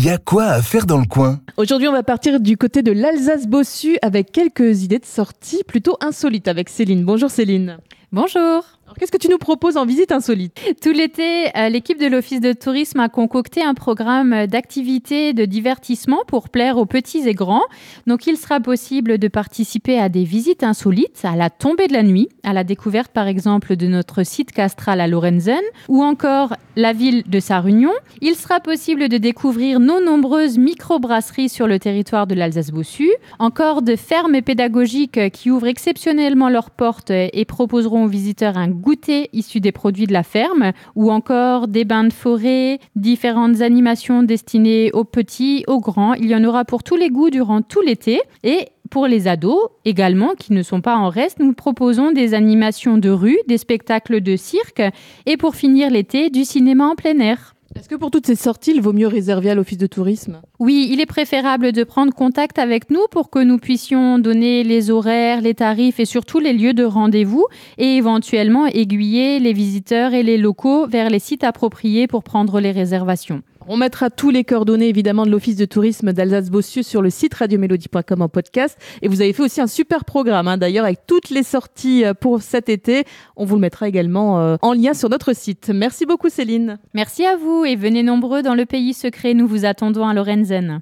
il y a quoi à faire dans le coin Aujourd'hui, on va partir du côté de l'Alsace-Bossu avec quelques idées de sortie plutôt insolites avec Céline. Bonjour Céline. Bonjour. Qu'est-ce que tu nous proposes en visite insolite? Tout l'été, euh, l'équipe de l'Office de tourisme a concocté un programme d'activités de divertissement pour plaire aux petits et grands. Donc, il sera possible de participer à des visites insolites à la tombée de la nuit, à la découverte par exemple de notre site castral à Lorenzen ou encore la ville de Sarunion. Il sera possible de découvrir nos nombreuses microbrasseries sur le territoire de l'Alsace-Bossu, encore de fermes pédagogiques qui ouvrent exceptionnellement leurs portes et proposeront aux visiteurs un goûter issus des produits de la ferme ou encore des bains de forêt, différentes animations destinées aux petits, aux grands. Il y en aura pour tous les goûts durant tout l'été et pour les ados également qui ne sont pas en reste, nous proposons des animations de rue, des spectacles de cirque et pour finir l'été, du cinéma en plein air. Est-ce que pour toutes ces sorties, il vaut mieux réserver à l'office de tourisme? Oui, il est préférable de prendre contact avec nous pour que nous puissions donner les horaires, les tarifs et surtout les lieux de rendez-vous et éventuellement aiguiller les visiteurs et les locaux vers les sites appropriés pour prendre les réservations. On mettra tous les coordonnées évidemment de l'Office de tourisme d'Alsace-Bossu sur le site radiomélodie.com en podcast. Et vous avez fait aussi un super programme hein, d'ailleurs avec toutes les sorties euh, pour cet été. On vous le mettra également euh, en lien sur notre site. Merci beaucoup Céline. Merci à vous et venez nombreux dans le pays secret. Nous vous attendons à Lorenzen.